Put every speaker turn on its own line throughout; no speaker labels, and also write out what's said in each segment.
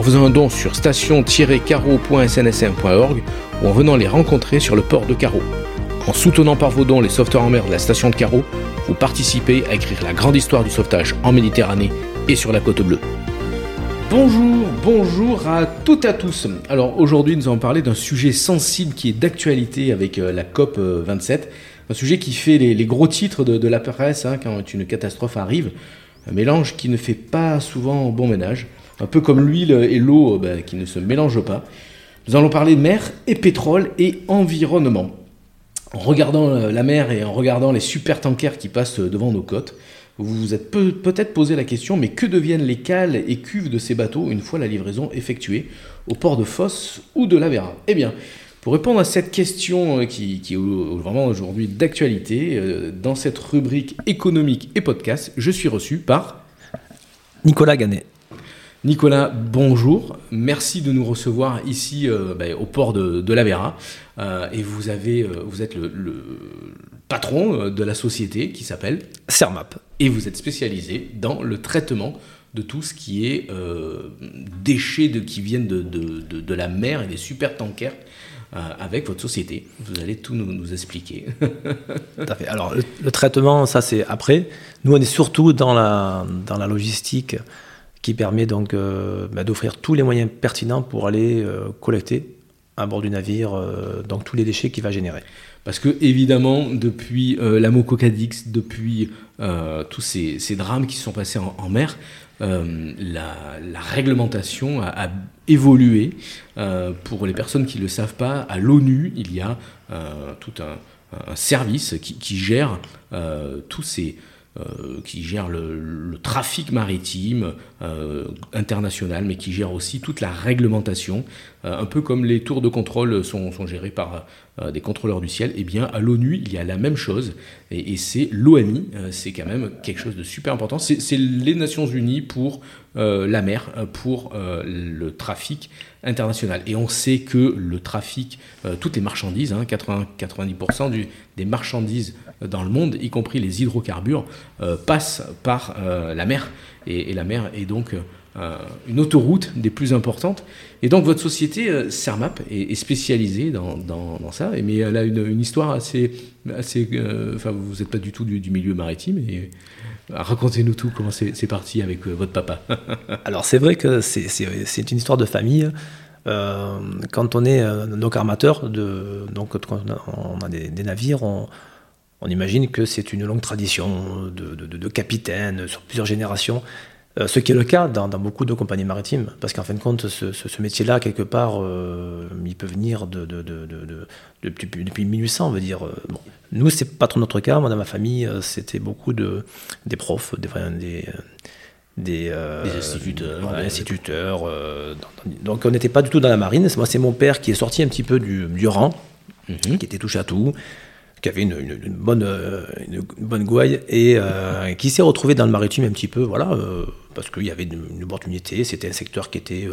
en faisant un don sur station-carreau.snsm.org ou en venant les rencontrer sur le port de Carreau. En soutenant par vos dons les sauveteurs en mer de la station de Carreau, vous participez à écrire la grande histoire du sauvetage en Méditerranée et sur la côte bleue. Bonjour, bonjour à toutes et à tous. Alors aujourd'hui, nous allons parler d'un sujet sensible qui est d'actualité avec euh, la COP 27. Euh, un sujet qui fait les, gros titres de, la presse hein, quand une catastrophe arrive. Un mélange qui ne fait pas souvent bon ménage. Un peu comme l'huile et l'eau euh, bah, qui ne se mélangent pas. Nous allons parler de mer et pétrole et environnement. En regardant la mer et en regardant les super tankers qui passent devant nos côtes, vous vous êtes peut-être posé la question, mais que deviennent les cales et cuves de ces bateaux une fois la livraison effectuée au port de Fosse ou de la Vera Eh bien, pour répondre à cette question euh, qui, est vraiment aujourd'hui d'actualité, euh, dans cette rubrique économique et podcast, je suis reçu par
Nicolas Ganet.
Nicolas, bonjour. Merci de nous recevoir ici euh, bah, au port de, la Vera. Euh, et vous, avez, euh, vous êtes le, patron de la société qui s'appelle
Cermap.
Et vous êtes spécialisé dans le traitement de tout ce qui est déchets de, qui viennent de, de, la mer et des super tankers. avec votre société. Vous allez tout nous, expliquer.
tout à fait. Alors, le, traitement, ça c'est après. Nous, on est surtout dans la, dans la logistique qui permet donc euh, bah, d'offrir tous les moyens pertinents pour aller euh, collecter à bord du navire euh, donc tous les déchets qu'il va générer.
Parce que évidemment, depuis la Mococadix, depuis tous ces, drames qui sont passés en, mer, la, réglementation a, évolué. pour les personnes qui ne le savent pas, à l'ONU, il y a tout un, service qui gère tous ces euh, qui gère le, trafic maritime euh, international, mais qui gère aussi toute la réglementation, euh, un peu comme les tours de contrôle sont, sont gérés par des contrôleurs du ciel. Et eh bien, à l'ONU, il y a la même chose, et, c'est l'ONI, c'est quand même quelque chose de super important. C'est les Nations Unies pour la mer, pour le trafic international. Et on sait que le trafic, toutes les marchandises, 80, hein, 90% du, des marchandises dans le monde, y compris les hydrocarbures, euh, passent par euh, la mer. Et, la mer est donc euh, une autoroute des plus importantes. Et donc votre société, Cermap, est, spécialisée dans, ça, mais elle a une, histoire assez... assez enfin, vous n'êtes pas du tout du, milieu maritime. Racontez-nous tout, comment c'est parti avec votre papa.
Alors c'est vrai que c'est une histoire de famille. quand on est donc armateur, de, donc quand on a des, navires, on, on imagine que c'est une longue tradition de, de, capitaine sur plusieurs générations, euh, ce qui est le cas dans, beaucoup de compagnies maritimes, parce qu'en fin de compte, ce, métier-là, quelque part, euh, il peut venir de, depuis, depuis, 1800, on veut dire. Bon. Nous, c'est pas trop notre cas. Moi, dans ma famille, euh, c'était beaucoup de, des profs, des, des,
des,
instituteurs. donc, on n'était pas du tout dans la marine. Moi, c'est mon père qui est sorti un petit peu du, rang, mhm. qui était touche à tout qui avait une, bonne, euh, une bonne gouaille et euh, qui s'est retrouvé dans le maritime un petit peu, voilà, euh, parce qu'il y avait une, opportunité. C'était un secteur qui était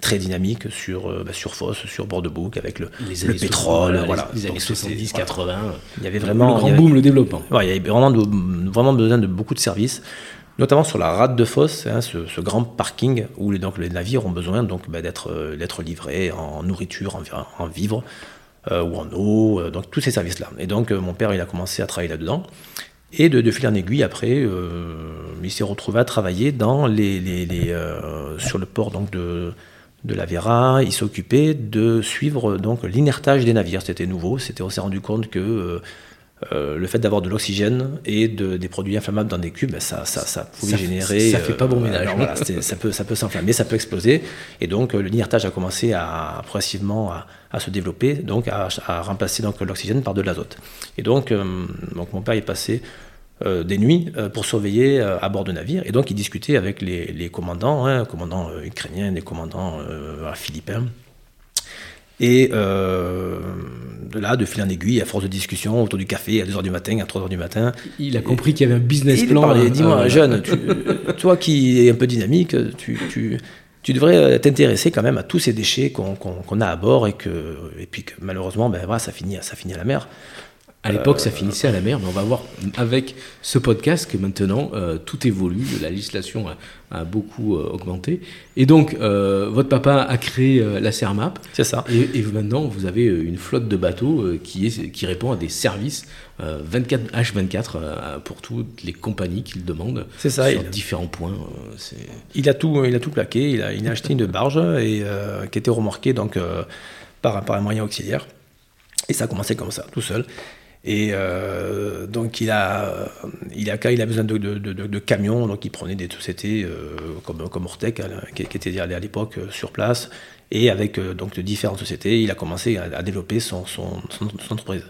très dynamique sur, bah, sur Fosse, sur Bouc, avec le,
le pétrole, voilà, les, années 70, 80.
Il y avait vraiment
le grand boom, le développement.
il y avait vraiment, vraiment besoin de beaucoup de services notamment sur la rade de fosse, hein, ce, grand parking où les, donc, les navires ont besoin donc, bah, d'être livrés en nourriture, en, en vivres. Euh, ou en eau, euh, donc tous ces services-là. Et donc euh, mon père, il a commencé à travailler là-dedans. Et de, fil en aiguille, après, il s'est retrouvé à travailler dans les, les, sur le port donc, de, de la Vera, il s'occupait de suivre donc l'inertage des navires. C'était nouveau. C'était on s'est rendu compte que le fait d'avoir de l'oxygène et de, des produits inflammables dans des cubes, ben, ça, ça, ça pouvait générer.
Ça fait pas bon ménage.
voilà, ça peut, ça peut s'enflammer, ça peut exploser. Et donc l'inertage a commencé à progressivement à, à se développer, donc à, à remplacer donc l'oxygène par de l'azote. Et donc, donc mon père est passé euh, des nuits euh, pour surveiller euh, à bord de navires. Et donc, il discutait avec les, les commandants, hein, commandants ukrainiens, les commandants philippins. Et de là, de fil en aiguille, à force de discussion autour du café à 2h du matin, à 3h du matin.
Il a compris qu'il y avait un business plan.
Il dis-moi, jeune, tu, toi qui es un peu dynamique, tu, tu, tu devrais t'intéresser quand même à tous ces déchets qu'on a à bord et, que, et puis que malheureusement, ben, voilà, ça, finit, ça finit à la mer.
À l'époque, ça finissait à la mer, mais on va voir avec ce podcast que maintenant, euh, tout évolue, la législation a, beaucoup euh, augmenté. Et donc, euh, votre papa a créé la CERMAP.
C'est ça.
Et, maintenant, vous avez une flotte de bateaux qui, est, qui répond à des services 24 H24 pour toutes les compagnies qu'il demande.
C'est ça.
Sur différents points.
il, a tout, il a tout plaqué. Il a, il a acheté une barge et, qui était remorquée donc, par, par un moyen auxiliaire. Et ça a commencé comme ça, tout seul. Et euh, donc il a, il a, il a besoin de, de, de, camions, donc il prenait des sociétés euh, comme, comme Ortec, hein, qui, qui était à l'époque euh, sur place, et avec donc de différentes sociétés, il a commencé à, développer son, son, son, entreprise.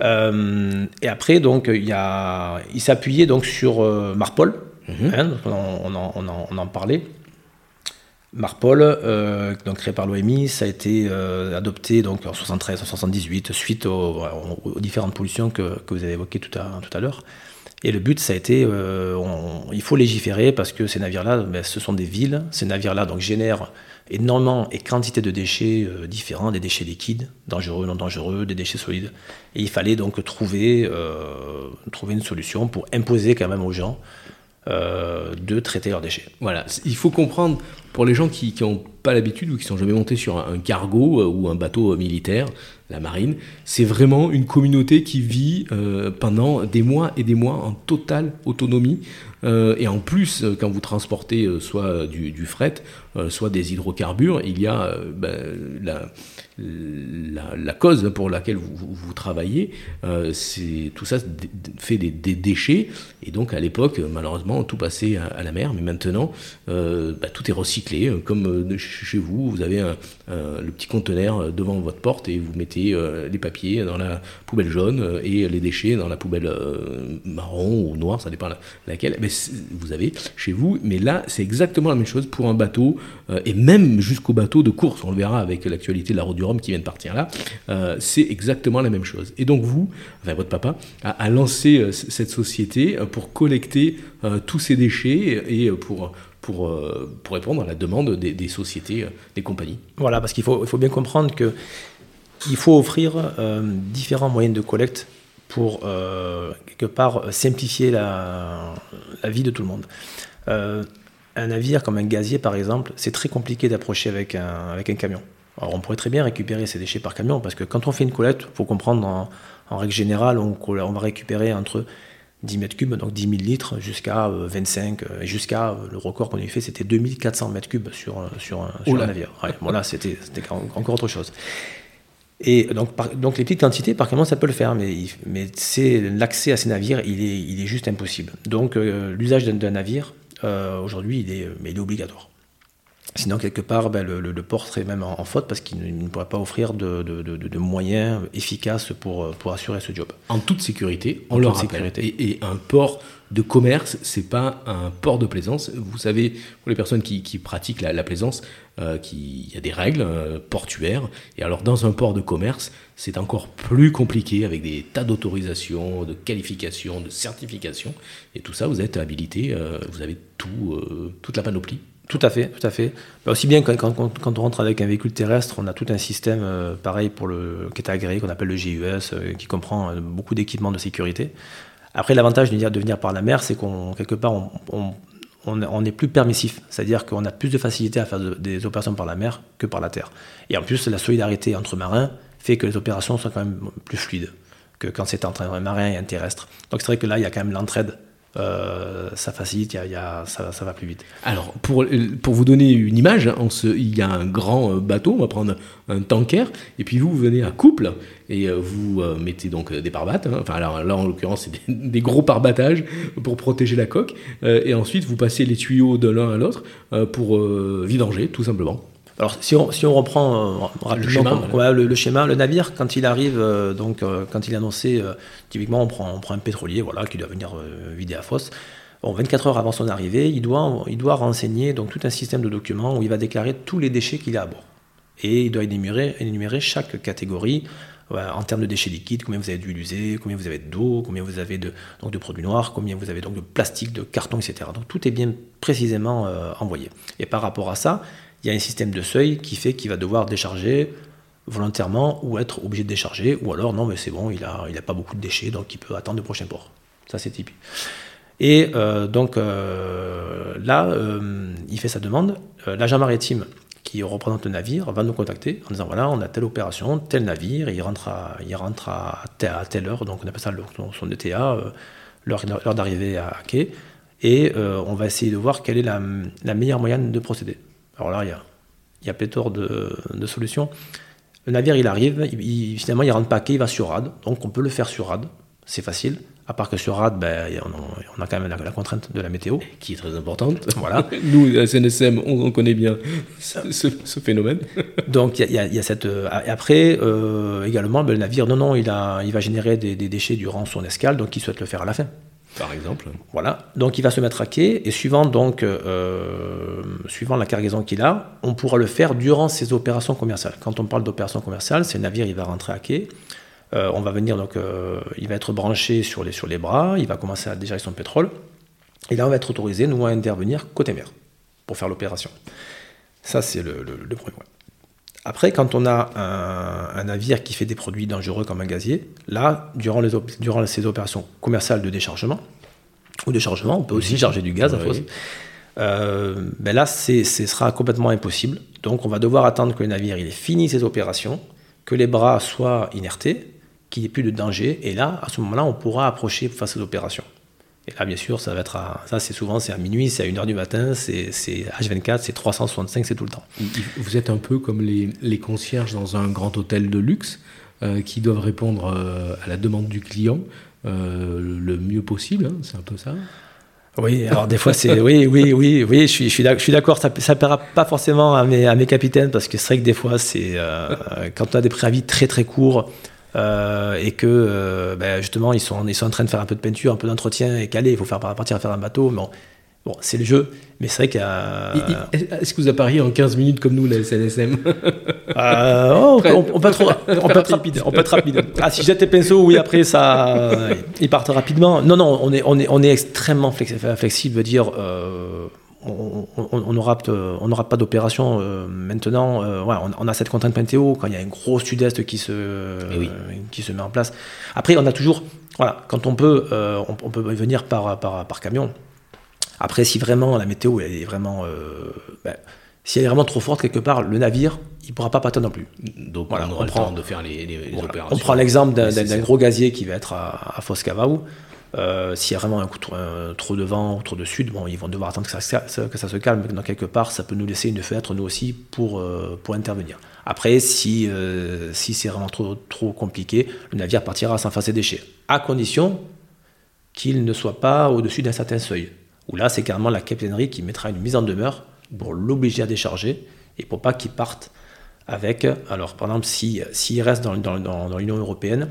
et après, donc, il, a, il s'appuyait donc sur Marpol, mm-hmm. hein, on, on, en, on, en, parlait. Marpol, euh, donc créé par l'OMI, ça a été euh, adopté donc en 73, en 78, suite aux, différentes pollutions que, vous avez évoquées tout à, tout à l'heure. Et le but, ça a été, euh, il faut légiférer parce que ces navires-là, ben, ce sont des villes. Ces navires-là donc génèrent énormément et quantité de déchets différents, des déchets liquides, dangereux, non dangereux, des déchets solides. Et il fallait donc trouver, trouver une solution pour imposer quand même aux gens de traiter leurs déchets.
Voilà, il faut comprendre pour les gens qui n'ont pas l'habitude ou qui sont jamais montés sur un, cargo euh, ou un bateau euh, militaire, la marine, c'est vraiment une communauté qui vit euh, pendant des mois et des mois en totale autonomie. et en plus, quand vous transportez soit du, fret, soit des hydrocarbures, il y a ben, la, cause pour laquelle vous, travaillez, tout ça fait des, déchets. Et donc à l'époque, malheureusement, tout passait à, la mer. Mais maintenant, bah, tout est recyclé, comme chez vous, vous avez le petit conteneur devant votre porte et vous mettez euh, les papiers dans la poubelle jaune euh, et les déchets dans la poubelle euh, marron ou noire, ça dépend laquelle. Mais vous avez chez vous, mais là c'est exactement la même chose pour un bateau et même jusqu'au bateau de course. On le verra avec l'actualité de la route du Rhum qui vient de partir là. c'est exactement la même chose. Et donc vous, enfin votre papa, a lancé cette société pour collecter tous ces déchets et pour pour, euh, pour répondre à la demande des, sociétés, euh, des compagnies.
Voilà, parce qu'il faut, il faut bien comprendre que il faut offrir euh, différents moyens de collecte pour, quelque part, simplifier la, vie de tout le monde. un navire comme un gazier, par exemple, c'est très compliqué d'approcher avec un, avec un camion. Alors on pourrait très bien récupérer ces déchets par camion, parce que quand on fait une collecte, il faut comprendre, en, en, règle générale, on, on va récupérer entre 10 mètres cubes, donc 10 000 litres, jusqu'à 25, euh, euh, et jusqu'à euh, le record qu'on a fait, c'était 2400 mètres cubes sur, sur, sur un navire. bon, là, c'était encore autre chose. Et donc, donc les petites quantités, par contre, ça peut le faire, mais, mais c'est l'accès à ces navires, il est, il est juste impossible. Donc, l'usage d'un navire, aujourd'hui, il est, il est obligatoire. Sinon, quelque part, ben, le, port serait même en, faute parce qu'il ne, pourrait pas offrir de, moyens efficaces pour, pour assurer ce job.
En toute sécurité, on leur Sécurité. Et, un port de commerce, c'est pas un port de plaisance. Vous savez, pour les personnes qui, pratiquent la, plaisance, euh, il y a des règles euh, portuaires. Et alors, dans un port de commerce, c'est encore plus compliqué avec des tas d'autorisations, de qualifications, de certifications. Et tout ça, vous êtes habilité, euh, vous avez tout, toute la panoplie
tout à fait, tout à fait. Bah, aussi bien quand, on rentre avec un véhicule terrestre, on a tout un système euh, pareil pour le qui est agréé, qu'on appelle le GUS, euh, qui comprend euh, beaucoup d'équipements de sécurité. Après, l'avantage de venir par la mer, c'est qu'on quelque part on, est plus permissif, c'est-à-dire qu'on a plus de facilité à faire des opérations par la mer que par la terre. Et en plus, la solidarité entre marins fait que les opérations sont quand même plus fluides que quand c'est entre un marin et un terrestre. Donc c'est vrai que là, il y a quand même l'entraide euh, ça facilite, y a, ça, va plus vite.
Alors, pour, pour vous donner une image, hein, il y a un grand euh, bateau, on va prendre un tanker, et puis vous, vous venez à couple, et euh, vous mettez donc des parbattes, hein. enfin alors, là en l'occurrence c'est des, gros parbattages pour protéger la coque, et ensuite vous passez les tuyaux de l'un à l'autre pour vidanger tout simplement.
Alors, si on, si on reprend rapidement le schéma, le, schéma, le navire, quand il arrive, donc quand il est annoncé, typiquement, on prend, on prend un pétrolier, voilà, qui doit venir vider à fosse. Bon, 24 heures avant son arrivée, il doit, il doit renseigner donc tout un système de documents où il va déclarer tous les déchets qu'il a à bord. Et il doit énumérer, énumérer chaque catégorie en termes de déchets liquides, combien vous avez d'huile usée, combien vous avez d'eau, combien vous avez de, donc de produits noirs, combien vous avez donc de plastique, de carton, etc. Donc tout est bien précisément envoyé. Et par rapport à ça, il y a un système de seuil qui fait qu'il va devoir décharger volontairement ou être obligé de décharger, ou alors non, mais c'est bon, il n'a a pas beaucoup de déchets, donc il peut attendre le prochain port. Ça, c'est typique. Et euh, donc euh, là, euh, il fait sa demande. L'agent maritime qui représente le navire va nous contacter en disant voilà, on a telle opération, tel navire, il rentre à, il rentre à, telle heure, donc on appelle ça son ETA, l'heure d'arrivée à quai, et on va essayer de voir quelle est la meilleure moyenne de procéder. Alors là, il y a, il y a pléthore de, solutions. Le navire, il arrive, il, finalement, il rentre pas quai, il va sur rade. Donc, on peut le faire sur rade. C'est facile. À part que sur rade, ben, on, a, quand même la, contrainte de la météo.
Qui est très importante. Voilà. Nous, à SNSM, on, connaît bien ce, phénomène.
Donc, il y, a, cette. Euh, et après, euh, également, ben, le navire, non, non, il, a, il va générer des, des déchets durant son escale, donc il souhaite le faire à la fin
par exemple.
Voilà. Donc il va se mettre à quai et suivant donc euh, suivant la cargaison qu'il a, on pourra le faire durant ses opérations commerciales. Quand on parle d'opérations commerciales, c'est le navire il va rentrer à quai. Euh, on va venir donc euh, il va être branché sur les sur les bras, il va commencer à dégager son pétrole et là on va être autorisé nous à intervenir côté mer pour faire l'opération. Ça c'est le, premier point. Après, quand on a un, navire qui fait des produits dangereux comme un gazier, là, durant, les durant ces opérations commerciales de déchargement, ou déchargement, on peut aussi charger du gaz à fosse. Euh, ben là, ce sera complètement impossible. Donc, on va devoir attendre que le navire il ait fini ses opérations, que les bras soient inertés, qu'il n'y ait plus de danger. Et là, à ce moment-là, on pourra approcher pour faire ces opérations. Et là, bien sûr, ça va être à, ça, c'est souvent, c'est à minuit, c'est à 1h du matin, c'est, H24, c'est 365, c'est tout le temps.
Vous êtes un peu comme les, concierges dans un grand hôtel de luxe euh, qui doivent répondre euh, à la demande du client euh, le mieux possible, hein, c'est un peu ça?
Oui, alors des fois c'est oui, oui, oui, oui, je suis, je suis d'accord. Ça, ça plaira pas forcément à mes, à mes capitaines parce que c'est vrai que des fois c'est quand on a des préavis très très courts, euh, et que euh, ben, justement ils sont, ils sont en train de faire un peu de peinture, un peu d'entretien et calé, il faut faire partir à faire un bateau. Bon, bon c'est le jeu, mais c'est vrai qu'il y a.
Est-ce que vous appariez en 15 minutes comme nous, la SNSM
euh, oh, on, peut être, on, peut être, rapide. On peut être rapide. Ah, si jette les pinceaux, oui, après ça, ils partent rapidement. Non, non, on est, on est, on est extrêmement flexible, veut dire on n'aura on pas d'opération euh, maintenant. Euh, on, a cette contrainte météo quand il y a un gros sud-est qui se, eh qui se met en place. Après, on a toujours, voilà, quand on peut, euh, on, peut venir par, par, camion. Après, si vraiment la météo est vraiment, ben, si elle est vraiment trop forte quelque part, le navire, il pourra pas partir non plus.
Donc voilà, on aura le temps de faire les, opérations.
On prend l'exemple d'un gros gazier qui va être à, à Foscavao. Euh, s'il y a vraiment trop de vent ou trop de sud, bon, ils vont devoir attendre que ça, se calme. Dans quelque part, ça peut nous laisser une fenêtre, nous aussi, pour, euh, pour intervenir. Après, si, euh, si c'est vraiment trop, trop compliqué, le navire partira sans faire ses déchets, à condition qu'il ne soit pas au-dessus d'un certain seuil. Où là, c'est carrément la capitainerie qui mettra une mise en demeure pour l'obliger à décharger et pour pas qu'il parte avec. Alors, par exemple, s'il si, reste dans, dans, dans l'Union européenne,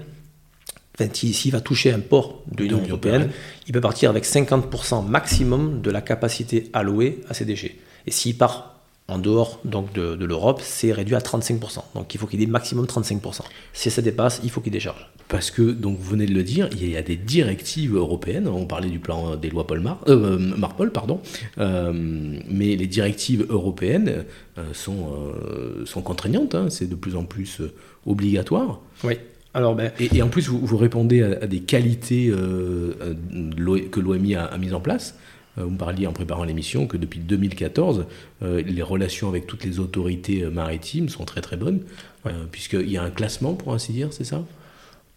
s'il va toucher un port de l'Union européenne, il peut partir avec 50% maximum de la capacité allouée à ces déchets. Et s'il part en dehors donc de, l'Europe, c'est réduit à 35%. Donc il faut qu'il ait maximum 35%. Si ça dépasse, il faut qu'il décharge.
Parce que, donc vous venez de le dire, il y a des directives européennes, on parlait du plan des lois Paul Mar, euh, Marpol, pardon, euh, mais les directives européennes euh, sont, sont contraignantes, hein. c'est de plus en plus obligatoire.
Oui. Alors, ben,
et, en plus, vous, répondez à, des qualités euh, euh, que l'OMI a, mises en place. Euh, vous me parliez en préparant l'émission que depuis 2014, les relations avec toutes les autorités maritimes sont très très bonnes, puisqu'il y a un classement, pour ainsi dire, c'est ça?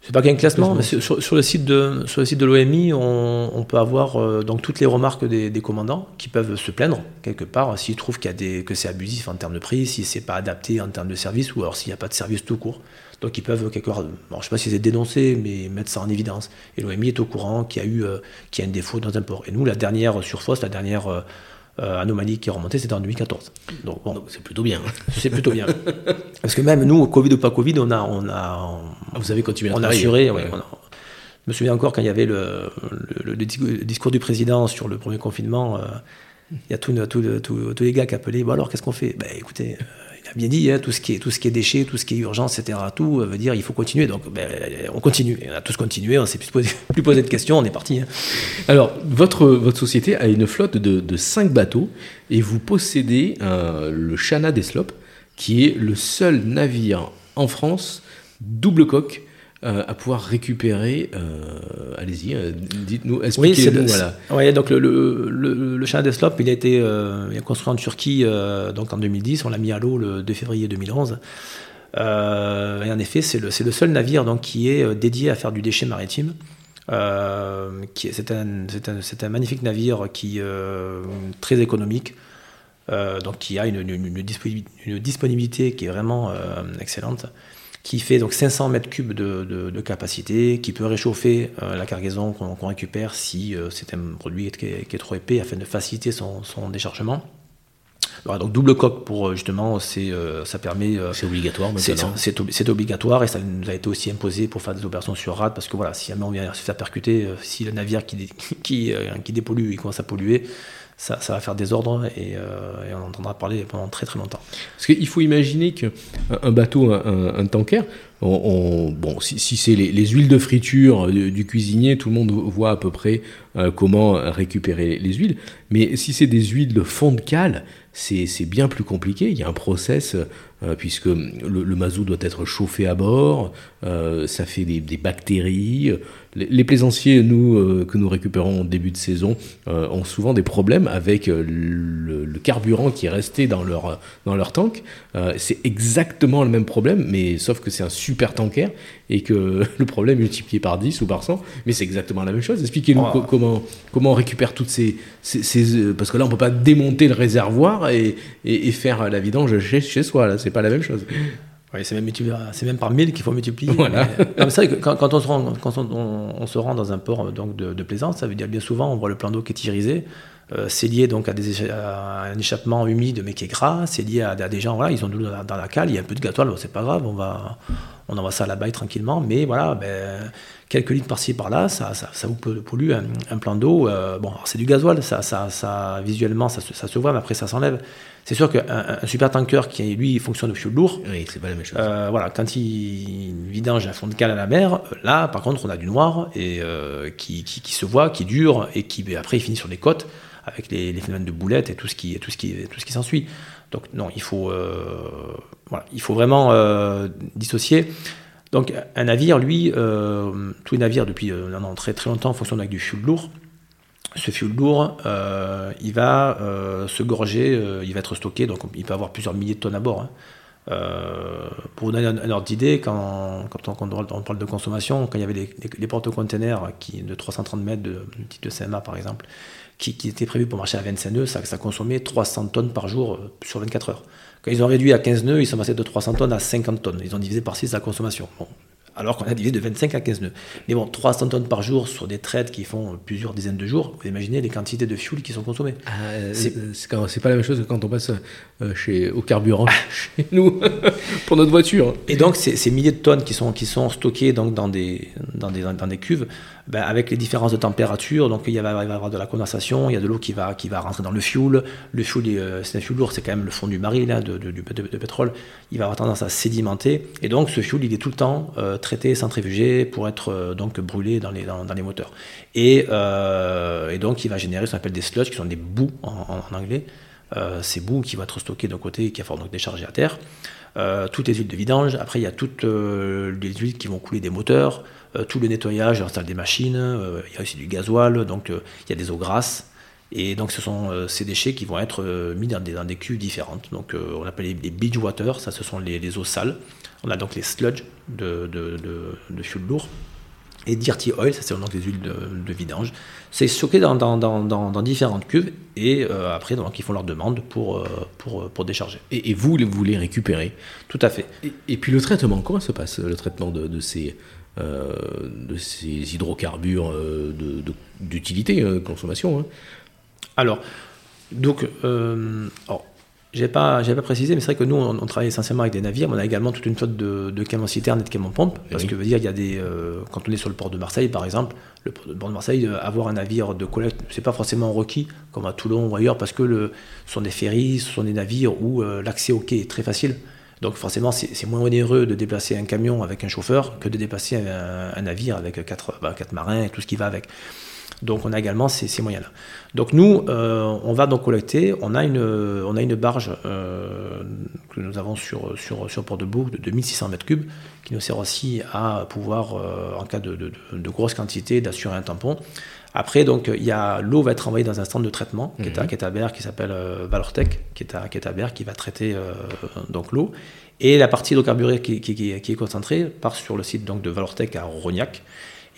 C'est pas qu'un classement, mais sur, le site de sur le site de l'OMI, on, peut avoir euh, donc toutes les remarques des, commandants qui peuvent se plaindre quelque part s'ils trouvent qu'il y a des, que c'est abusif en termes de prix, si c'est pas adapté en termes de service ou alors s'il n'y a pas de service tout court. Donc ils peuvent quelque part, je sais pas si c'est dénoncé, mais mettre ça en évidence. Et l'OMI est au courant qu'il y a eu euh, qu'il y a un défaut dans un port. Et nous, la dernière surface, la dernière euh, anomalie qui est remontée, c'était en 2014.
Donc bon, c'est plutôt bien.
C'est plutôt bien. Parce que même nous, Covid ou pas Covid, on a, on a,
vous avez continué à
on
a
assuré. Ouais, je me souviens encore quand il y avait le, le, discours du président sur le premier confinement. Euh, il y a tous les gars qui appelaient. Bon alors, qu'est-ce qu'on fait? Ben écoutez, euh, a bien dit, hein, tout, ce qui est, tout ce qui est déchets, tout ce qui est urgence, etc., tout veut dire il faut continuer. Donc ben, on continue. on a tous continué, on ne s'est plus posé, plus posé de questions, on est parti. Hein.
Alors, votre, votre société a une flotte de, de 5 bateaux et vous possédez euh, le Chana Deslop, qui est le seul navire en France double coque euh, à pouvoir récupérer. Euh, allez-y, euh, dites-nous, expliquez-nous.
voilà. Oui, donc le, le, le, le il a été il a construit en Turquie donc en 2010. On l'a mis à l'eau le 2 février 2011. et en effet, c'est le, seul navire donc, qui est dédié à faire du déchet maritime. c'est un, un, un, magnifique navire qui très économique. donc qui a une, une, disponibilité qui est vraiment excellente qui fait donc 500 mètres cubes de, capacité, qui peut réchauffer euh, la cargaison qu'on récupère si euh, c'est un produit qui est, trop épais afin de faciliter son, déchargement. donc double coque pour euh, justement, c'est ça permet.
c'est obligatoire.
C'est obligatoire et ça nous a été aussi imposé pour faire des opérations sur rade parce que voilà, si jamais on vient se faire percuter, si le navire qui, qui, qui dépollue, il commence à polluer, ça, va faire des ordres et, euh, on entendra parler pendant très très longtemps.
Parce qu'il faut imaginer qu'un bateau, un, tanker, bon, si, c'est les, huiles de friture du, cuisinier, tout le monde voit à peu près euh, comment récupérer les huiles. Mais si c'est des huiles de fond de cale, c'est bien plus compliqué. Il y a un process, euh, puisque le, mazout doit être chauffé à bord, ça fait des bactéries, les plaisanciers, nous, euh, que nous récupérons au début de saison, euh, ont souvent des problèmes avec euh, le, carburant qui est resté dans leur, dans leur tank. c'est exactement le même problème, mais sauf que c'est un super tanker et que le problème est multiplié par 10 ou par 100, mais c'est exactement la même chose. Expliquez-nous comment, comment on récupère toutes ces, ces, Parce que là, on ne peut pas démonter le réservoir et, et, faire la vidange chez, chez soi, là, c'est pas la même chose.
Oui, c'est même, même, par 1000 qu'il faut multiplier. Voilà. c'est que quand, on, se rend, quand on, se rend, dans un port donc, de, plaisance, ça veut dire bien souvent on voit le plan d'eau qui est irisé. Euh, c'est lié donc à, des, un échappement humide mais qui est gras. C'est lié à, des gens, voilà, ils ont de l'eau dans, la cale, il y a un peu de gâteau, c'est pas grave, on, va, on envoie ça à la baille tranquillement. Mais voilà, ben, quelques litres par-ci par-là, ça, ça, ça, vous pollue un, plan d'eau. Euh, bon, c'est du gasoil, ça, ça, ça visuellement ça, ça, se voit, mais après ça s'enlève. C'est sûr qu'un un super tanker qui lui fonctionne au fioul lourd,
oui, c'est pas la même chose.
Euh, voilà, quand il vidange un fond de cale à la mer, là par contre on a du noir et euh, qui, qui, se voit, qui dure et qui ben, après il finit sur les côtes avec les, les phénomènes de boulettes et tout ce qui tout ce qui tout ce qui s'ensuit. Donc non, il faut faut vraiment dissocier. Donc un navire, lui, tous les navires depuis très très longtemps fonctionnent avec du fioul lourd ce fuel lourd, euh, il va euh, se gorger, euh, il va être stocké, donc il peut avoir plusieurs milliers de tonnes à bord. Hein. pour donner un, ordre d'idée, quand, on, parle de consommation, quand il y avait les, porte-containers de 330 mètres de, type de CMA par exemple, qui, étaient prévus pour marcher à 25 nœuds, ça, ça consommait 300 tonnes par jour sur 24 heures. Quand ils ont réduit à 15 nœuds, ils sont passés de 300 tonnes à 50 tonnes. Ils ont divisé par 6 la consommation alors qu'on a divisé de 25 à 15 nœuds. Mais bon, 300 tonnes par jour sur des traites qui font plusieurs dizaines de jours, vous imaginez les quantités de fuel qui sont consommées.
Ah, euh, c'est pas la même chose que quand on passe euh, chez, au carburant chez nous pour notre voiture.
Et donc, ces, milliers de tonnes qui sont, qui sont stockées donc, dans, des, dans, des, dans des cuves, ben, avec les différences de température, donc il, va, y avoir de la condensation, il y a de l'eau qui va, qui va rentrer dans le fuel. Le fuel, euh, c'est un fuel lourd, c'est quand même le fond du baril là, de, de, pétrole. Il va avoir tendance à sédimenter. Et donc, ce fuel, il est tout le temps euh, traité, centrifugé pour être euh, donc brûlé dans les, dans, les moteurs. Et, et, donc, il va générer ce qu'on appelle des sludges, qui sont des boues en, anglais. ces boues qui vont être stockées d'un côté et qui vont donc décharger à terre. Toutes les huiles de vidange. Après, il y a toutes les huiles qui vont couler des moteurs. Euh, tout le nettoyage, installe des machines, euh, il y a aussi du gasoil, donc euh, il y a des eaux grasses. Et donc, ce sont euh, ces déchets qui vont être euh, mis dans des, dans cuves différentes. Donc, euh, on appelle les, beach water, ça, ce sont les, eaux sales. On a donc les sludge de, de, de, de fuel lourd. Et dirty oil, ça c'est donc des huiles de, de vidange. C'est stocké dans, dans, dans, dans, dans différentes cuves et euh, après donc, ils font leur demande pour, euh, pour, pour décharger.
Et, et vous, vous les récupérez.
Tout à fait.
Et, et puis le traitement, comment se passe le traitement de, de ces, euh, de ces hydrocarbures euh, de- de- d'utilité, euh, consommation hein?
Alors, donc, euh, alors, j'ai pas, j'ai pas précisé, mais c'est vrai que nous, on, on travaille essentiellement avec des navires, mais on a également toute une flotte de, de camions citernes et de camions pompes, parce
oui.
que veut dire, il y a des, euh, quand on est sur le port de Marseille, par exemple, le port de, Marseille, euh, avoir un navire de collecte, c'est pas forcément requis, comme à Toulon ou ailleurs, parce que le, ce sont des ferries, ce sont des navires où euh, l'accès au quai est très facile. Donc forcément, c'est c'est moins onéreux de déplacer un camion avec un chauffeur que de déplacer un, un navire avec quatre, bah, quatre marins et tout ce qui va avec. Donc on a également ces, ces moyens-là. Donc nous, euh, on va donc collecter, on a une, on a une barge euh, que nous avons sur, sur, sur Port de Bourg de 2600 mètres cubes qui nous sert aussi à pouvoir, euh, en cas de, de, grosse quantité, d'assurer un tampon. Après, donc, il y a l'eau va être envoyée dans un centre de traitement qui, est à, qui est à Berre, qui s'appelle euh, Valortec, qui est à, qui est à Berre, qui va traiter donc l'eau. Et la partie hydrocarburée qui, qui, qui, qui est concentrée part sur le site donc, de Valortec à Rognac.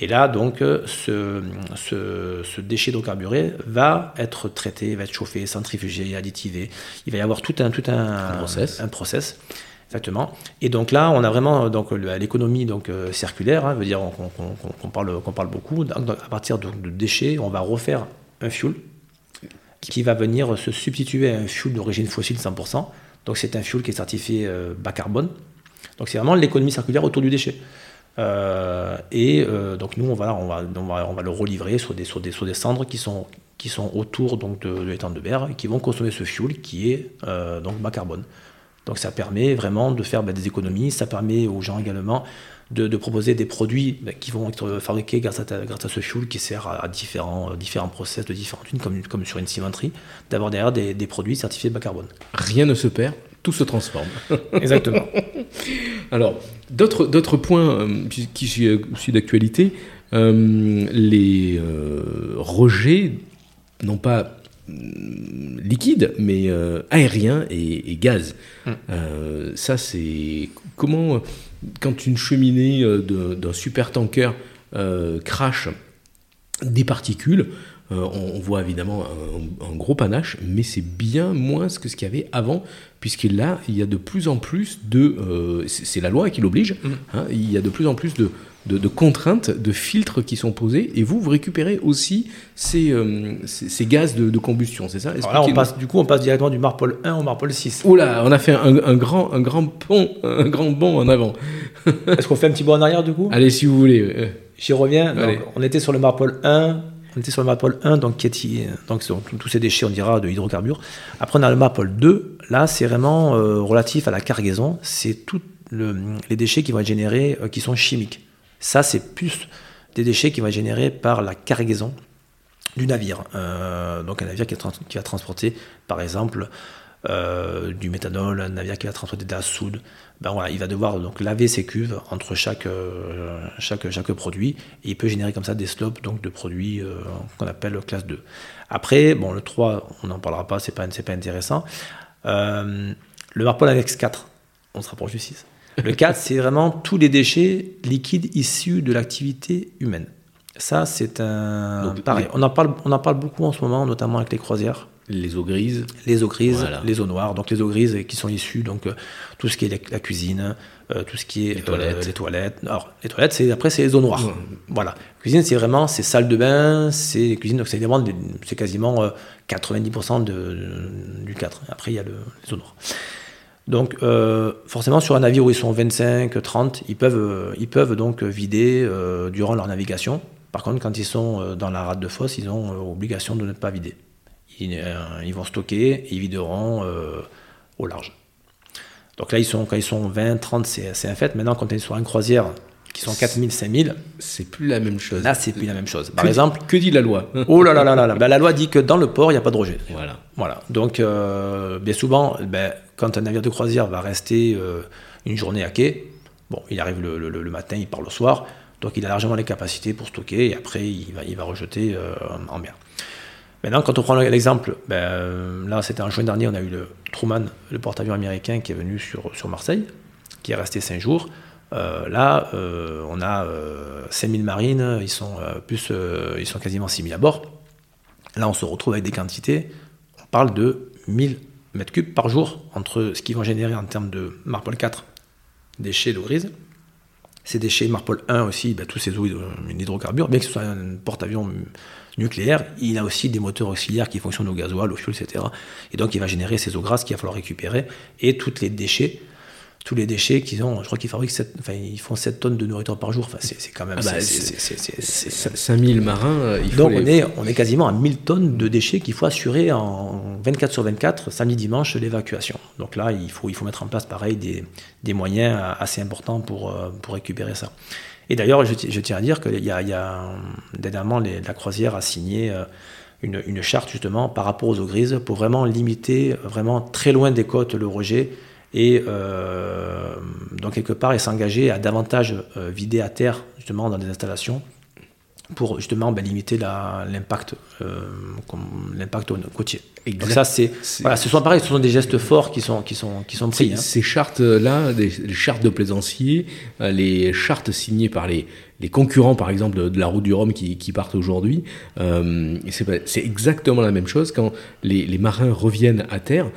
Et là, donc, ce, ce, ce déchet d'hydrocarburé va être traité, va être chauffé, centrifugé, additivé. Il va y avoir tout un, tout un,
Un process.
un process. Exactement. Et donc là, on a vraiment donc l'économie donc euh, circulaire, hein, veut dire qu'on qu'on- qu'on- qu'on parle qu'on parle beaucoup. Donc, à partir de, de déchets, on va refaire un fuel qui va venir se substituer à un fuel d'origine fossile 100%. Donc c'est un fuel qui est certifié euh, bas carbone. Donc c'est vraiment l'économie circulaire autour du déchet. Euh, et euh, donc nous, on va, on, on, va, on va le relivrer sur des, sur des, sur des cendres qui sont, qui sont autour donc, de, de l'étang de berre qui vont consommer ce fuel qui est euh, donc bas carbone. Donc ça permet vraiment de faire bah, des économies, ça permet aux gens également de, proposer des produits bah, qui vont être fabriqués grâce à, grâce à ce fuel qui sert à, différents, différents process de différentes unes, comme, comme sur une cimenterie, d'avoir derrière des produits certifiés bas carbone.
Rien ne se perd, tout se transforme.
Exactement.
Alors, d'autres points euh, qui, sont aussi d'actualité, euh, les euh, rejets, non pas mm, liquides, mais euh, aériens et, et gaz. Euh, ça, c'est comment, quand une cheminée d'un super tanker euh, crache des particules, on, on voit évidemment un, un gros panache, mais c'est bien moins que ce qu'il y avait avant, puisque là, il y a de plus en plus de... euh, c'est la loi qui l'oblige, hein, il y a de plus en plus de, de- de contraintes, de filtres qui sont posés, et vous, vous récupérez aussi ces, euh, ces, ces gaz de, de combustion, c'est ça?
Alors là, on passe, du coup, on passe directement du Marpol 1 au Marpol 6.
Oula, on a fait un, un grand, un grand pont, un grand bond en avant.
Est-ce qu'on fait un petit bond en arrière du coup?
Allez, si vous voulez. euh,
J'y reviens. Donc, on était sur le Marpol 1. On était sur le Marpol 1, donc tous ces déchets, on dira, de hydrocarbures. Après, on a le Marpol 2. Là, c'est vraiment euh, relatif à la cargaison. C'est tous les déchets qui vont être générés, euh, qui sont chimiques. Ça, c'est plus des déchets qui vont être générés par la cargaison du navire. Euh, donc un navire qui va transporter, par exemple, euh, du méthanol, un navire qui va transporter de la soude. Ben voilà, il va devoir donc laver ses cuves entre chaque, euh, chaque, chaque produit et il peut générer comme ça des slopes donc de produits euh, qu'on appelle classe 2. Après, bon, le 3, on n'en parlera pas, c'est pas, pas intéressant. Le Marpol Annex 4, on se rapproche du 6. Le 4, c'est vraiment tous les déchets liquides issus de l'activité humaine. Ça, c'est un.
Donc,
pareil, on en, parle, on en parle beaucoup en ce moment, notamment avec les croisières
les eaux grises.
les eaux grises,
Voilà.
les eaux noires. Donc les eaux grises qui sont issues donc euh, tout ce qui est la, cuisine, euh, tout ce qui est
Les toilettes.
euh, les toilettes. Alors les toilettes, c'est après c'est les eaux noires.
Ouais.
Voilà. Cuisine, c'est vraiment c'est salle de bain, c'est les cuisines. Donc c'est c'est quasiment euh, 90% de, de- du 4. Après il y a le, les eaux noires. Donc euh, forcément sur un navire où ils sont 25, 30, ils peuvent ils peuvent donc vider euh, durant leur navigation. Par contre, quand ils sont dans la rade de fosse, ils ont euh, obligation de ne pas vider. Ils, euh, ils vont stocker et ils videront euh, au large. Donc là, ils sont, quand ils sont 20, 30, c'est un fait. Maintenant, quand ils sont une croisière qui sont 4000, 5000,
C'est plus la même chose.
là, c'est plus la même chose. Par
Que-
exemple,
que dit la loi
oh là là là là, là, ben, la loi dit que dans le port, il n'y a pas de rejet.
Voilà.
Voilà. Donc, euh, bien souvent, ben, quand un navire de croisière va rester euh, une journée à quai, bon, il arrive le, le- le matin, il part le soir, donc il a largement les capacités pour stocker et après, il va, il va rejeter euh, en mer. Maintenant, quand on prend l'exemple, ben, là c'était en juin dernier, on a eu le Truman, le porte-avions américain qui est venu sur, Marseille, qui est resté 5 jours. Euh, là, euh, on a 5000 euh, marines, ils sont, plus, ils sont quasiment 6000 à bord. Là, on se retrouve avec des quantités, on parle de 1000 mètres cubes par jour entre ce qu'ils vont générer en termes de Marpol 4, déchets d'eau grise. Ces déchets Marpol 1 aussi, ben, tous ces eaux d'hydrocarbures, bien que ce soit un porte-avions nucléaire, il a aussi des moteurs auxiliaires qui fonctionnent au gasoil, au fioul, etc. Et donc il va générer ces eaux grasses qu'il va falloir récupérer et tous les déchets tous les déchets qu'ils ont. Je crois qu'ils fabriquent 7, enfin, ils font 7 tonnes de nourriture par jour. Enfin, c'est quand même. Ah bah,
5000 marins. Euh,
il faut Donc on, est, on est quasiment à 1000 tonnes de déchets qu'il faut assurer en 24 sur 24, samedi, dimanche, l'évacuation. Donc là, il faut, il faut mettre en place pareil des, des moyens assez importants pour, euh, pour récupérer ça. Et d'ailleurs, je, tiens à dire qu'il y y a dernièrement, la croisière a signé. Euh, une, une, charte justement par rapport aux eaux grises pour vraiment limiter vraiment très loin des côtes le rejet et euh, donc quelque part, il s'engageait à davantage euh, vider à terre justement dans des installations pour justement ben, limiter l'impact euh, l'impact côtier. Donc ça, c'est, voilà, ce sont pareil, ce sont des gestes forts qui sont, qui sont, qui sont pris.
Hein. Ces chartes-là, les chartes de plaisanciers, euh, les chartes signées par les, les concurrents, par exemple, de, la route du Rhum qui, qui partent aujourd'hui, euh, c'est exactement la même chose. Quand les, les marins reviennent à terre,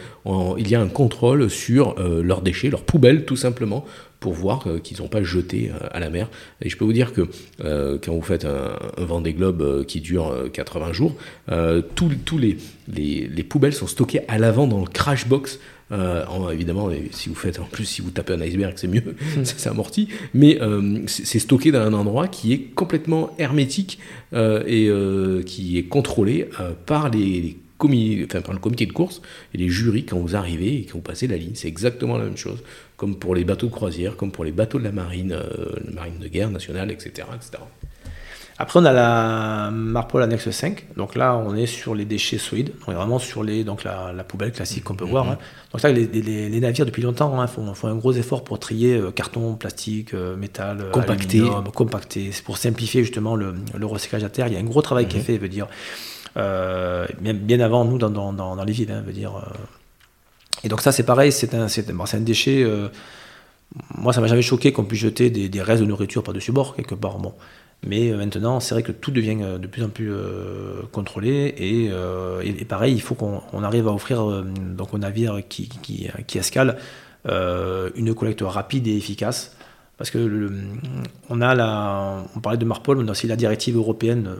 il y a un contrôle sur euh, leurs déchets, leurs poubelles, tout simplement, pour voir euh, qu'ils n'ont pas jeté euh, à la mer. Et je peux vous dire que euh, quand vous faites un, vent des globes qui dure 80 jours, tous les, les, poubelles sont stockées à l'avant dans le crash box évidemment, si vous faites en plus, si vous tapez un iceberg, c'est mieux, hmm. ça s'amortit. Mais c'est stocké dans un endroit qui est complètement hermétique et qui est contrôlé par les, enfin, par le comité de course et les jurys quand vous arrivez et quand vous passez la ligne. C'est exactement la même chose comme pour les bateaux de croisière, comme pour les bateaux de la marine, euh, la marine de guerre nationale, etc., etc.
Après, on a la Marpol Annexe 5. Donc là, on est sur les déchets solides. On est vraiment sur les, donc la, la poubelle classique qu'on peut voir. Mhm. Hein. Donc ça, les, les, navires, depuis longtemps, hein, font, font, un gros effort pour trier euh, carton, plastique, euh, métal,
compacté.
compacté. C'est pour simplifier justement le, le, recyclage à terre. Il y a un gros travail qui est mhm. fait, veut dire, bien, bien, avant nous dans, dans, dans, les villes, hein, veut dire et donc ça c'est pareil, c'est un, c'est, un déchet. Euh, moi ça m'a jamais choqué qu'on puisse jeter des, restes de nourriture par-dessus bord quelque part. Bon. Mais euh, maintenant c'est vrai que tout devient euh, de plus en plus contrôlé et, et, pareil il faut qu'on arrive à offrir donc aux navires qui, qui, qui escalent une collecte rapide et efficace. Parce que on a la, on parlait de Marpol, on a aussi la directive européenne,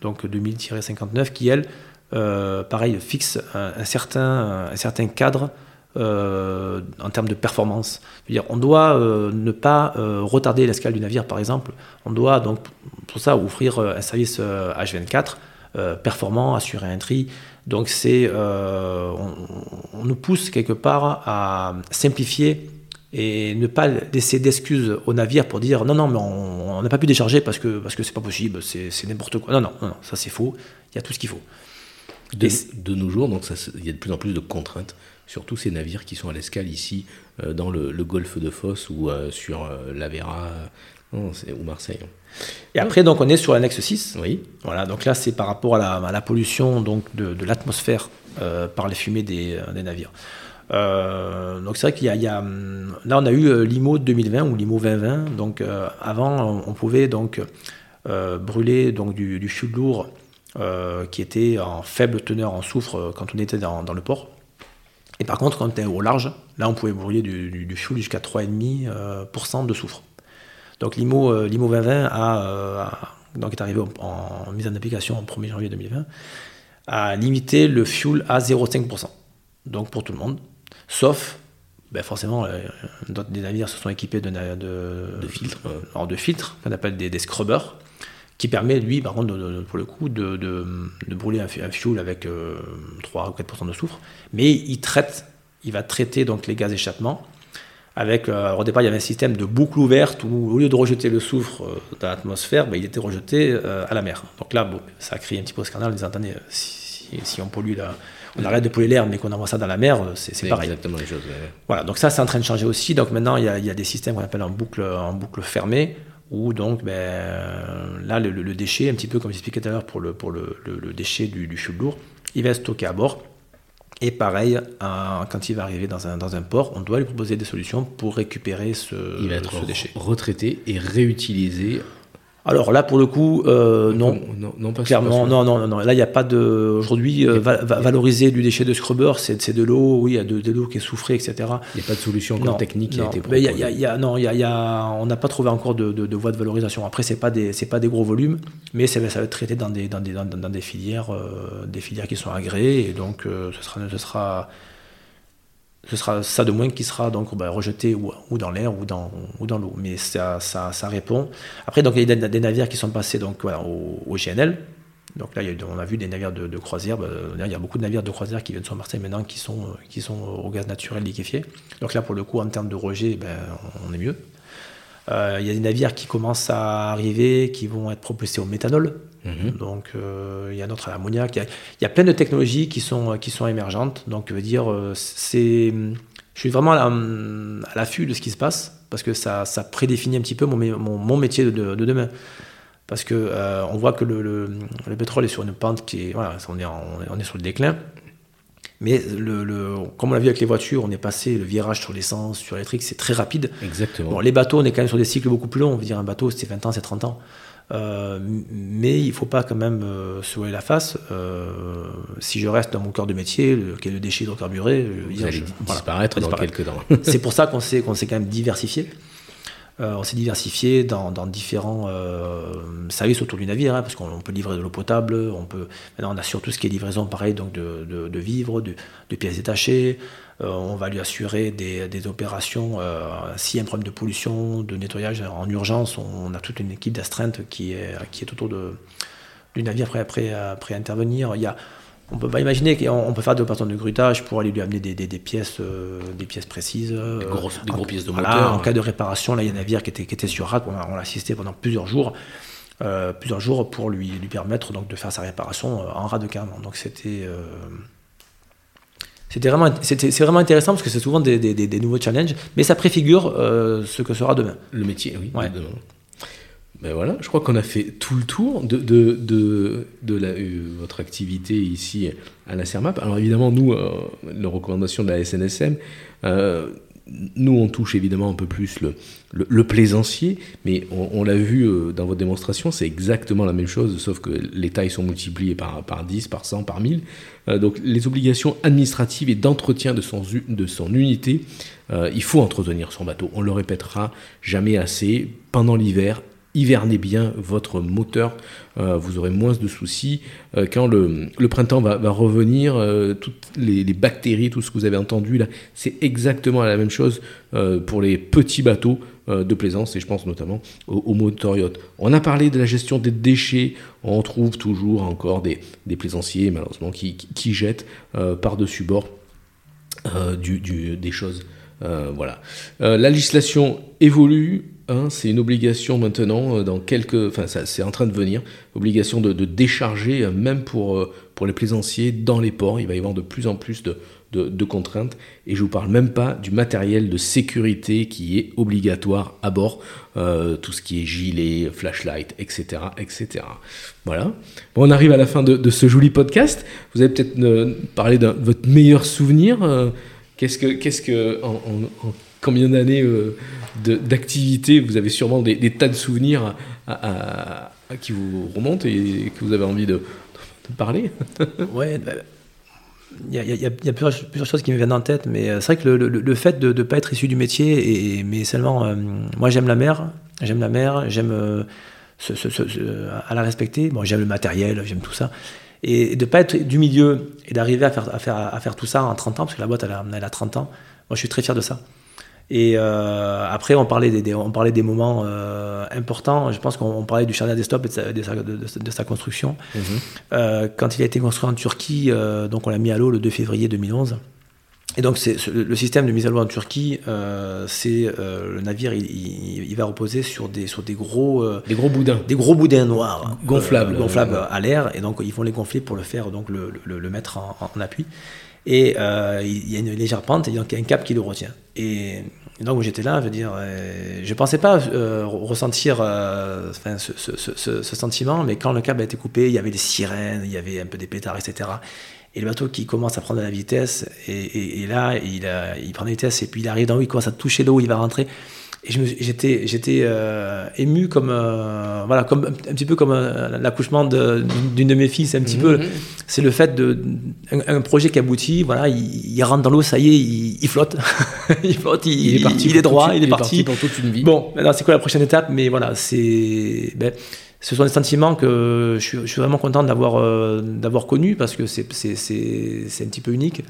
donc 2000-59, qui elle pareil, fixe un, certain, un certain cadre euh, en termes de performance. dire, on doit euh, ne pas retarder l'escale du navire, par exemple. On doit donc, pour ça, offrir un service H24 performant, assurer un tri. Donc, c'est, on, nous pousse quelque part à simplifier et ne pas laisser d'excuses au navire pour dire non, non, mais on n'a pas pu décharger parce que parce que pas possible, c'est n'importe quoi. Non, non, non, ça c'est faux. Il y a tout ce qu'il faut.
De, nos jours, donc il y a de plus en plus de contraintes sur tous ces navires qui sont à l'escale ici, euh, dans le, golfe de Fosse ou euh, sur euh, la Vera ou Marseille.
Et après, donc, on est sur l'annexe 6.
Oui.
Voilà, donc là, c'est par rapport à la, pollution donc, de, l'atmosphère par les fumées des, navires. donc c'est vrai qu'il y, a, hum, là on a eu l'IMO 2020 ou l'IMO 2020. Donc avant on, pouvait donc brûler donc du, du fioul lourd euh, qui était en faible teneur en soufre euh, quand on était dans, le port. Et par contre, quand on était au large, là, on pouvait brûler du, du, fioul jusqu'à 3,5% euh, de soufre. Donc l'IMO, l'IMO 2020 a, donc est arrivé en, mise en application en 1er janvier 2020, a limité le fuel à 0,5%. Donc pour tout le monde, sauf ben forcément, des navires se sont équipés de,
de, filtres,
de filtres qu'on appelle des, des, scrubbers, qui permet, lui, par contre, pour le coup, de, de, brûler un, un, fuel avec 3 euh, ou 4% de soufre. Mais il traite, il va traiter donc les gaz d'échappement. Avec, euh, au départ, il y avait un système de boucle ouverte où, au lieu de rejeter le soufre euh, dans l'atmosphère, ben, il était rejeté à la mer. Donc là, bon, ça a créé un petit peu de scandale en disant attendez, si, si, on pollue la, on arrête de polluer l'air, mais qu'on envoie ça dans la mer, c'est pareil.
exactement les choses.
Voilà, donc ça, c'est en train de changer aussi. Donc maintenant, il y a, il y a des systèmes qu'on appelle en boucle, en boucle fermée où donc ben, là le, déchet, un petit peu comme j'expliquais tout à l'heure pour le, pour le, déchet du, du lourd, il va être stocké à bord. Et pareil, quand il va arriver dans un, dans un port, on doit lui proposer des solutions pour récupérer ce,
il va être
ce déchet.
Retraité et réutilisé
alors là, pour le coup, euh, non. non. Non, pas Clairement, non, non, non, Là, il n'y a pas de. Aujourd'hui, euh, valoriser du déchet de scrubber, c'est de l'eau, oui, il y a de, l'eau qui est soufrée, etc. Il
n'y a pas de solution technique qui a été
proposée. Y a, y a, non, y a, y on n'a pas trouvé encore de, de, voie de valorisation. Après, ce n'est pas, des, pas des gros volumes, mais ça va être traité dans des, dans des, dans, des filières, euh, des filières qui sont agréées, et donc ce sera. Ce sera ce sera ça de moins qui sera donc bah, rejeté ou, dans l'air ou dans, ou dans l'eau. Mais ça, ça, répond. Après, donc, il y a des, navires qui sont passés donc, au, GNL. Donc là, on a vu des navires de, croisière. Bah, il y a beaucoup de navires de croisière qui viennent sur Marseille maintenant qui sont, qui sont au gaz naturel liquéfié. Donc là, pour le coup, en termes de rejet, ben, on est mieux. Euh, il y a des navires qui commencent à arriver, qui vont être propulsés au méthanol. Mhm. Donc euh, il y a d'autres à l'ammoniac. Il, y, a plein de technologies qui sont, qui sont émergentes. Donc je veux dire, euh, c'est, je suis vraiment à, l'affût de ce qui se passe parce que ça, ça prédéfinit un petit peu mon, mon, métier de, de, demain. Parce que on voit que le, le, pétrole est sur une pente qui est, voilà, on est, on est sur le déclin. Mais le, comme on l'a vu avec les voitures, on est passé le virage sur l'essence, sur l'électrique, c'est très rapide.
Exactement.
les bateaux, on est quand même sur des cycles beaucoup plus longs. On veut dire un bateau, c'est 20 ans, c'est 30 ans. Euh, mais il ne faut pas quand même euh, se voiler la face. Euh, si je reste dans mon cœur de métier, qui est le déchet hydrocarburé,
je, vais disparaître dans quelques temps.
c'est pour ça qu'on s'est qu'on s'est quand même diversifié. Euh, on s'est diversifié dans, différents euh, services autour du navire, hein, parce qu'on peut livrer de l'eau potable, on peut, on a surtout ce qui est livraison pareil, donc de, vivres, de, pièces détachées, euh, on va lui assurer des, opérations, s'il y a un problème de pollution, de nettoyage en urgence, on, a toute une équipe d'astreinte qui est, qui est autour de, du navire après, après, après intervenir. Il y a, on peut pas imaginer qu'on peut faire des opérations de grutage pour aller lui amener des, pièces, euh, des pièces précises. des,
euh, gros pièces de moteur.
En cas de réparation, là, il y a un navire qui était, qui était sur rate, on, l'a assisté pendant plusieurs jours, euh, plusieurs jours pour lui, lui permettre donc de faire sa réparation en rade de cam. Donc c'était c'était vraiment, c'est vraiment intéressant parce que c'est souvent des, des, nouveaux challenges, mais ça préfigure ce que sera demain.
Le métier, oui. Demain. Ben voilà, je crois qu'on a fait tout le tour de, de, de, euh, votre activité ici à la CERMAP. Alors évidemment, nous, euh, les recommandations de la SNSM, euh, nous, on touche évidemment un peu plus le, le, plaisancier, mais on, l'a vu dans votre démonstration, c'est exactement la même chose, sauf que les tailles sont multipliées par, par 10, par 100, par 1000. donc les obligations administratives et d'entretien de son, de son unité, il faut entretenir son bateau. On le répétera jamais assez pendant l'hiver, hivernez bien votre moteur, euh, vous aurez moins de soucis. Euh, quand le, printemps va, revenir, euh, toutes les, bactéries, tout ce que vous avez entendu là, c'est exactement la même chose pour les petits bateaux de plaisance, et je pense notamment aux, yacht. On a parlé de la gestion des déchets, on trouve toujours encore des, plaisanciers, malheureusement, qui, jettent par-dessus bord des choses. voilà. la législation évolue, c'est une obligation maintenant, euh, dans quelques, enfin c'est en train de venir, obligation de, décharger, euh, même pour, euh, pour les plaisanciers, dans les ports. Il va y avoir de plus en plus de, de, contraintes. Et je vous parle même pas du matériel de sécurité qui est obligatoire à bord, tout ce qui est gilet, flashlight, etc. etc. Voilà. Bon, on arrive à la fin de, ce joli podcast. Vous avez peut-être parlé de votre meilleur souvenir. qu'est-ce que, qu'est-ce que en, combien d'années d'activité, vous avez sûrement des, tas de souvenirs qui vous remontent et que vous avez envie de, parler.
ouais, bah, il y, a, plusieurs, choses qui me viennent en tête, mais euh, c'est vrai que le, fait de ne pas être issu du métier, et, mais seulement, euh, moi j'aime la mer, j'aime la mer, j'aime euh, à la respecter, bon, j'aime le matériel, j'aime tout ça, et de ne pas être du milieu et d'arriver à faire tout ça en 30 ans, parce que la boîte elle a, elle a 30 ans, moi je suis très fier de ça. Et euh, après, on parlait des, on parlait des moments euh, importants. Je pense qu'on parlait du Charnel des Stops et de sa, de sa, construction. Mhm. Euh, quand il a été construit en Turquie, donc on l'a mis à l'eau le 2 février 2011. Et donc c'est, le système de mise à l'eau en Turquie, c'est le navire, il, va reposer sur des, sur des gros,
des gros boudins,
des gros boudins noirs,
gonflables,
gonflables à l'air. Et donc ils vont les gonfler pour le faire, donc le, le, mettre en, en appui et il y a une légère pente et donc il y a un cap qui le retient. Et donc j'étais là, je veux dire, je pensais pas ressentir enfin, ce, sentiment, mais quand le câble a été coupé, il y avait des sirènes, il y avait un peu des pétards, etc. Et le bateau qui commence à prendre de la vitesse, et, là, il, il prend de la vitesse, et puis il arrive dans l'eau, il commence à toucher l'eau, il va rentrer. Et j'étais j'étais euh, ému comme euh, voilà comme un, petit peu comme euh, l'accouchement d'une de, mes filles c'est un petit peu mhm. c'est le fait de un, projet qui aboutit voilà il, rentre dans l'eau ça y est il, flotte. Il flotte il, est parti il est droit il est, parti.
pour toute une vie.
Bon maintenant c'est quoi la prochaine étape? Mais voilà c'est ben, ce sont des sentiments que je suis, je suis vraiment content d'avoir d'avoir connu parce que c'est un petit peu unique.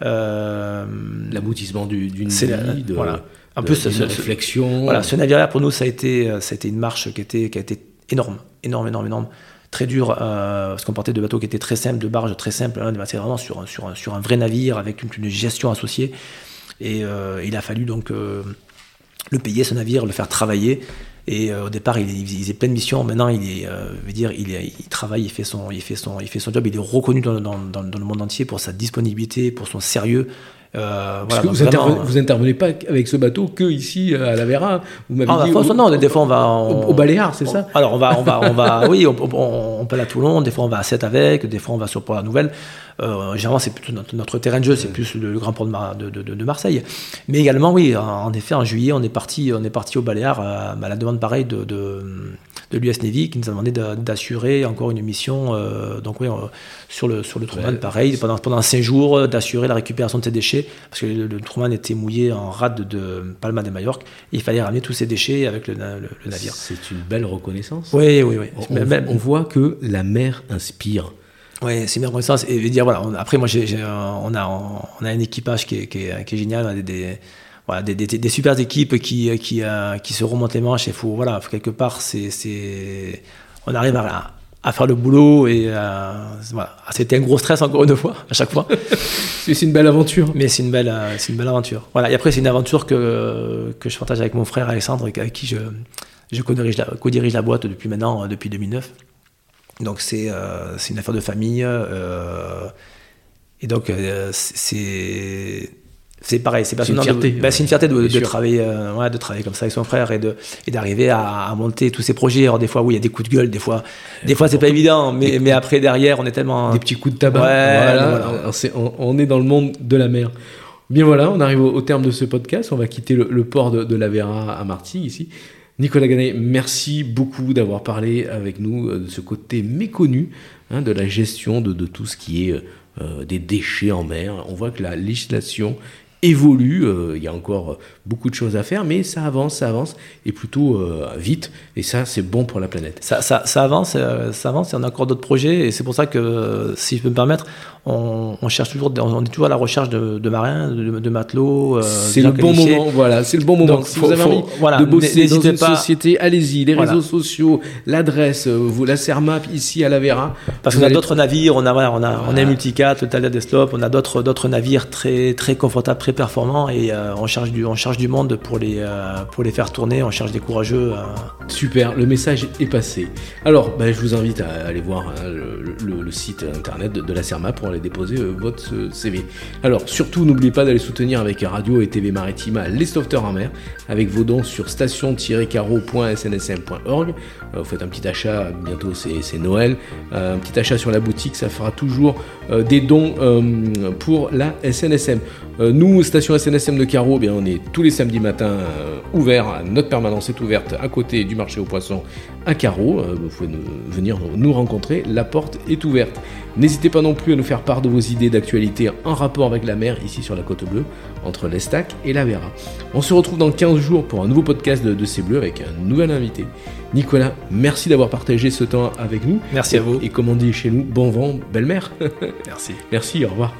L'aboutissement d'une vie de,
voilà
un peu réflexion.
Voilà, ce navire-là, pour nous, ça a, été, euh, ça a été une marche qui, était, qui a été énorme, énorme, énorme, énorme. Très dur, euh, parce qu'on portait de bateaux qui étaient très simples, de barges très simples. Hein, c'est vraiment sur, sur, sur, un vrai navire avec une, gestion associée. Et euh, il a fallu donc le payer, ce navire, le faire travailler. Et au départ, il, il, faisait plein de missions. Maintenant, il est, veut dire, il, il, travaille, il fait son, il fait son, il fait son job. Il est reconnu dans, dans, dans, le monde entier pour sa disponibilité, pour son sérieux.
Euh, Parce que vous, intervenez, intervenez pas avec ce bateau que ici à la Vera.
Vous m'avez ah, dit. non, des fois on va
au, Baléares, c'est ça?
Alors on va, on va, on va, oui, on, on, peut aller à Toulon. Des fois on va à 7 avec. Des fois on va sur Port la Nouvelle. Euh, généralement c'est plutôt notre, terrain de jeu, c'est plus le, grand port de, de, de, Marseille. Mais également, oui, en effet, en juillet, on est parti, on est parti au Baléares à, à la demande pareille de de l'US Navy qui nous a demandé d'assurer encore une mission euh, donc oui, euh, sur le, sur le Truman, pareil, pendant, pendant 5 jours, euh, d'assurer la récupération de ces déchets, parce que le, Truman était mouillé en rade de Palma de Majorque, il fallait ramener tous ces déchets avec le, navire.
C'est une belle reconnaissance.
Oui, oui, oui.
On, voit que la mer inspire.
Oui, c'est une reconnaissance. Et dire, voilà, après, moi, on, a, on a un équipage qui est, qui est, qui est génial, on a des voilà, des, des, des, super équipes qui, qui, euh, qui se remontent les manches. Et faut, voilà, quelque part, c'est, on arrive à, à, faire le boulot. Et euh, voilà. C'était un gros stress, encore une fois, à chaque fois.
c'est une belle aventure.
Mais c'est une belle, euh, c'est une belle aventure. Voilà. Et après, c'est une aventure que, que je partage avec mon frère Alexandre, avec qui je, je co-dirige la, co-dirige la boîte depuis maintenant, depuis 2009. Donc, c'est, c'est une affaire de famille. et donc, c'est c'est pareil, c'est
une fierté.
Bah, c'est une fierté de, de travailler, euh, de travailler comme ça avec son frère et de et d'arriver à, monter tous ces projets. Alors des fois, oui, il y a des coups de gueule, des fois, des fois c'est pas évident, mais, mais après derrière, on est tellement
des petits coups de tabac. voilà, On, est dans le monde de la mer. Bien voilà, on arrive au, terme de ce podcast. On va quitter le, port de, la Vera à Martigues ici. Nicolas Ganet, merci beaucoup d'avoir parlé avec nous euh, de ce côté méconnu hein, de la gestion de, de, tout ce qui est euh, des déchets en mer. On voit que la législation évolue. Euh, il y a encore beaucoup de choses à faire, mais ça avance, ça avance, et plutôt euh, vite. Et ça, c'est bon pour la planète.
Ça, ça, ça avance, euh, ça avance, et on a encore d'autres projets. Et c'est pour ça que, si je peux me permettre, on, cherche toujours, on est toujours à la recherche de, marins, de, matelots.
c'est le bon moment, voilà, c'est le bon moment. si vous avez envie de bosser dans une société, allez-y. Les réseaux sociaux, l'adresse, vous la Sermap ici à la Vera.
Parce qu'on a d'autres navires, on a, on a, on a Multicat, le Talia Deslop, on a d'autres, d'autres navires très, très confortables, très performants, et on charge du, charge du monde pour les, euh, pour les faire tourner. On cherche des courageux. Euh.
Super, le message est passé. Alors, bah, je vous invite à aller voir hein, le, site internet de, la CERMA pour aller déposer euh, votre CV. Alors, surtout, n'oubliez pas d'aller soutenir avec radio et TV Maritime les sauveteurs en mer avec vos dons sur station-caro.snsm.org. Vous faites un petit achat, bientôt c'est Noël, un petit achat sur la boutique, ça fera toujours des dons pour la SNSM. Nous, station SNSM de Caro, eh bien, on est tous les samedis matins euh, ouverts. Notre permanence est ouverte à côté du marché aux poissons à Carreau. Euh, vous pouvez venir nous rencontrer. La porte est ouverte. N'hésitez pas non plus à nous faire part de vos idées d'actualité en rapport avec la mer ici sur la côte bleue, entre l'Estac et la Vera. On se retrouve dans 15 jours pour un nouveau podcast de, de C'est Bleu avec un nouvel invité. Nicolas, merci d'avoir partagé ce temps avec nous.
Merci à vous.
Et comme on dit chez nous, bon vent, belle mer.
merci.
Merci, au revoir.